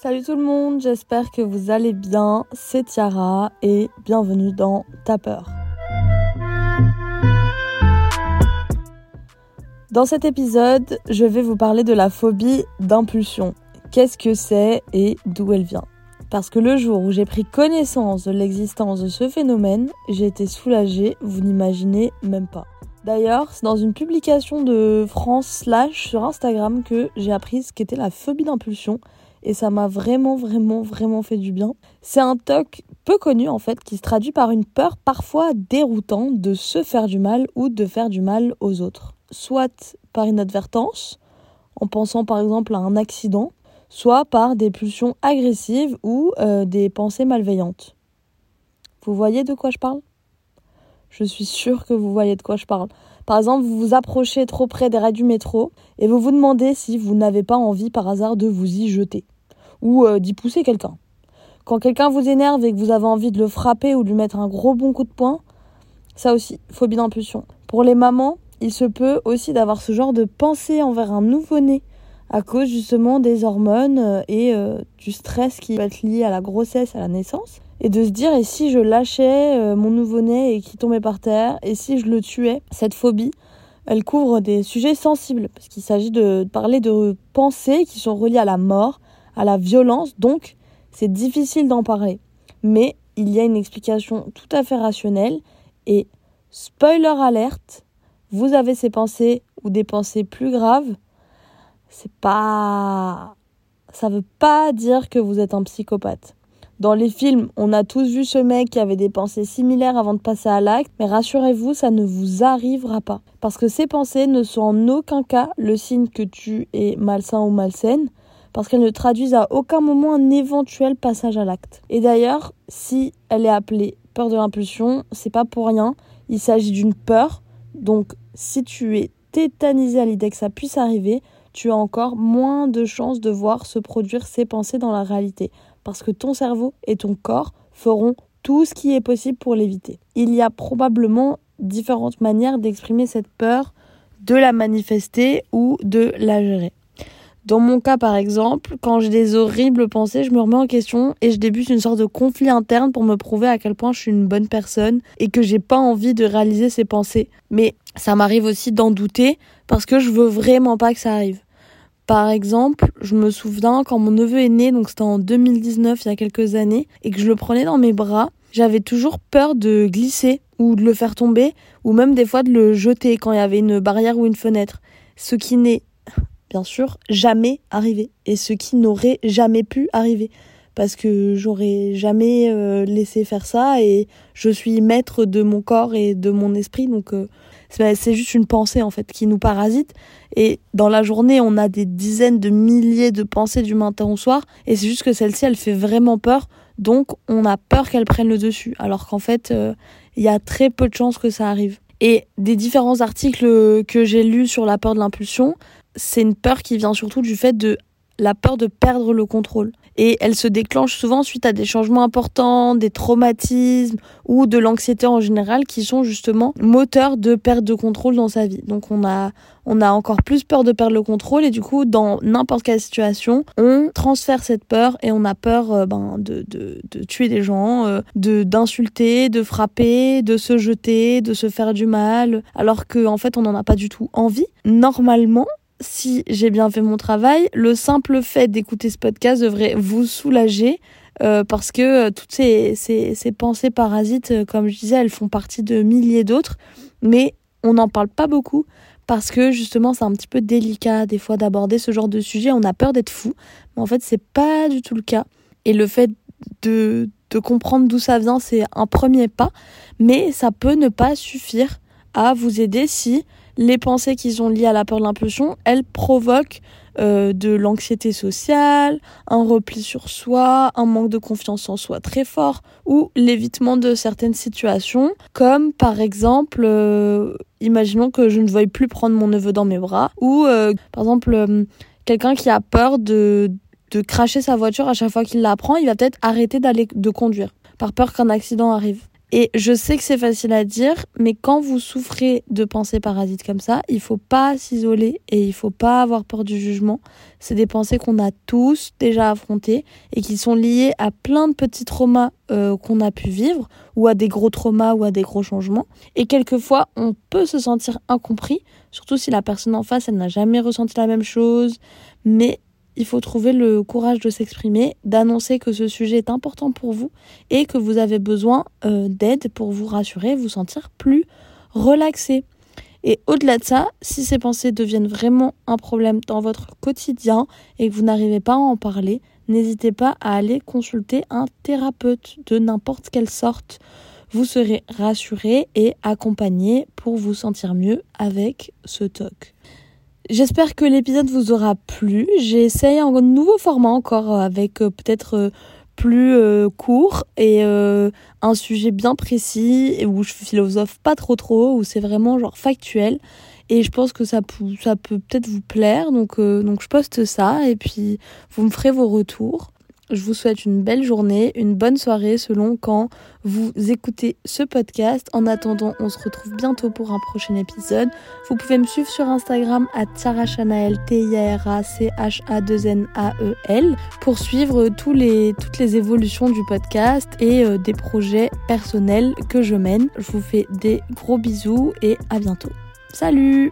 Salut tout le monde, j'espère que vous allez bien. C'est Tiara et bienvenue dans Ta peur. Dans cet épisode, je vais vous parler de la phobie d'impulsion. Qu'est-ce que c'est et d'où elle vient? Parce que le jour où j'ai pris connaissance de l'existence de ce phénomène, j'ai été soulagée, vous n'imaginez même pas. D'ailleurs, c'est dans une publication de France Slash sur Instagram que j'ai appris ce qu'était la phobie d'impulsion et ça m'a vraiment, vraiment, vraiment fait du bien. C'est un TOC peu connu en fait qui se traduit par une peur parfois déroutante de se faire du mal ou de faire du mal aux autres. Soit par inadvertance, en pensant par exemple à un accident, soit par des pulsions agressives ou euh, des pensées malveillantes. Vous voyez de quoi je parle? Je suis sûre que vous voyez de quoi je parle. Par exemple, vous vous approchez trop près des rails du métro et vous vous demandez si vous n'avez pas envie par hasard de vous y jeter ou euh, d'y pousser quelqu'un. Quand quelqu'un vous énerve et que vous avez envie de le frapper ou de lui mettre un gros bon coup de poing, ça aussi, phobie d'impulsion. Pour les mamans, il se peut aussi d'avoir ce genre de pensée envers un nouveau-né à cause justement des hormones euh, et euh, du stress qui peut être lié à la grossesse, à la naissance et de se dire et si je lâchais euh, mon nouveau-né et qu'il tombait par terre et si je le tuais? Cette phobie elle couvre des sujets sensibles parce qu'il s'agit de parler de pensées qui sont reliées à la mort à la violence donc c'est difficile d'en parler. Mais il y a une explication tout à fait rationnelle et spoiler alerte vous avez ces pensées ou des pensées plus graves c'est pas ça veut pas dire que vous êtes un psychopathe dans les films, on a tous vu ce mec qui avait des pensées similaires avant de passer à l'acte, mais rassurez-vous, ça ne vous arrivera pas. Parce que ces pensées ne sont en aucun cas le signe que tu es malsain ou malsaine, parce qu'elles ne traduisent à aucun moment un éventuel passage à l'acte. Et d'ailleurs, si elle est appelée peur de l'impulsion, c'est pas pour rien, il s'agit d'une peur, donc si tu es tétanisé à l'idée que ça puisse arriver, tu as encore moins de chances de voir se produire ces pensées dans la réalité parce que ton cerveau et ton corps feront tout ce qui est possible pour l'éviter. Il y a probablement différentes manières d'exprimer cette peur, de la manifester ou de la gérer. Dans mon cas, par exemple, quand j'ai des horribles pensées, je me remets en question et je débute une sorte de conflit interne pour me prouver à quel point je suis une bonne personne et que j'ai pas envie de réaliser ces pensées. Mais ça m'arrive aussi d'en douter parce que je veux vraiment pas que ça arrive. Par exemple, je me souviens quand mon neveu est né, donc c'était en 2019, il y a quelques années, et que je le prenais dans mes bras, j'avais toujours peur de glisser ou de le faire tomber, ou même des fois de le jeter quand il y avait une barrière ou une fenêtre. Ce qui n'est, bien sûr, jamais arrivé, et ce qui n'aurait jamais pu arriver. Parce que j'aurais jamais euh, laissé faire ça, et je suis maître de mon corps et de mon esprit, donc... Euh, c'est juste une pensée en fait qui nous parasite. Et dans la journée, on a des dizaines de milliers de pensées du matin au soir. Et c'est juste que celle-ci, elle fait vraiment peur. Donc on a peur qu'elle prenne le dessus. Alors qu'en fait, euh, il y a très peu de chances que ça arrive. Et des différents articles que j'ai lus sur la peur de l'impulsion, c'est une peur qui vient surtout du fait de la peur de perdre le contrôle et elle se déclenche souvent suite à des changements importants, des traumatismes ou de l'anxiété en général qui sont justement moteurs de perte de contrôle dans sa vie. Donc on a on a encore plus peur de perdre le contrôle et du coup dans n'importe quelle situation on transfère cette peur et on a peur euh, ben, de, de, de, tuer des gens, euh, de d'insulter, de frapper, de se jeter, de se faire du mal alors que en fait on n'en a pas du tout envie. Normalement si j'ai bien fait mon travail, le simple fait d'écouter ce podcast devrait vous soulager euh, parce que euh, toutes ces, ces, pensées parasites, euh, comme je disais, elles font partie de milliers d'autres, mais on n'en parle pas beaucoup parce que justement c'est un petit peu délicat des fois d'aborder ce genre de sujet, on a peur d'être fou, mais en fait c'est pas du tout le cas. Et le fait de, de comprendre d'où ça vient, c'est un premier pas, mais ça peut ne pas suffire à vous aider si les pensées qui sont liées à la peur de l'impulsion, elles provoquent euh, de l'anxiété sociale, un repli sur soi, un manque de confiance en soi très fort ou l'évitement de certaines situations, comme par exemple, euh, imaginons que je ne veuille plus prendre mon neveu dans mes bras ou euh, par exemple quelqu'un qui a peur de de cracher sa voiture à chaque fois qu'il la prend, il va peut-être arrêter d'aller de conduire par peur qu'un accident arrive. Et je sais que c'est facile à dire, mais quand vous souffrez de pensées parasites comme ça, il faut pas s'isoler et il faut pas avoir peur du jugement. C'est des pensées qu'on a tous déjà affrontées et qui sont liées à plein de petits traumas euh, qu'on a pu vivre ou à des gros traumas ou à des gros changements. Et quelquefois, on peut se sentir incompris, surtout si la personne en face, elle n'a jamais ressenti la même chose. Mais il faut trouver le courage de s'exprimer, d'annoncer que ce sujet est important pour vous et que vous avez besoin euh, d'aide pour vous rassurer, vous sentir plus relaxé. Et au-delà de ça, si ces pensées deviennent vraiment un problème dans votre quotidien et que vous n'arrivez pas à en parler, n'hésitez pas à aller consulter un thérapeute de n'importe quelle sorte. Vous serez rassuré et accompagné pour vous sentir mieux avec ce TOC. J'espère que l'épisode vous aura plu. J'ai essayé un nouveau format encore euh, avec euh, peut-être euh, plus court et un sujet bien précis où je philosophe pas trop trop, où c'est vraiment genre factuel. Et je pense que ça, ça peut peut-être vous plaire. Donc, donc je poste ça et puis vous me ferez vos retours. Je vous souhaite une belle journée, une bonne soirée selon quand vous écoutez ce podcast. En attendant, on se retrouve bientôt pour un prochain épisode. Vous pouvez me suivre sur Instagram à Chanael, t i a r a c h a 2 n a e l pour suivre toutes les évolutions du podcast et euh, des projets personnels que je mène. Je vous fais des gros bisous et à bientôt. Salut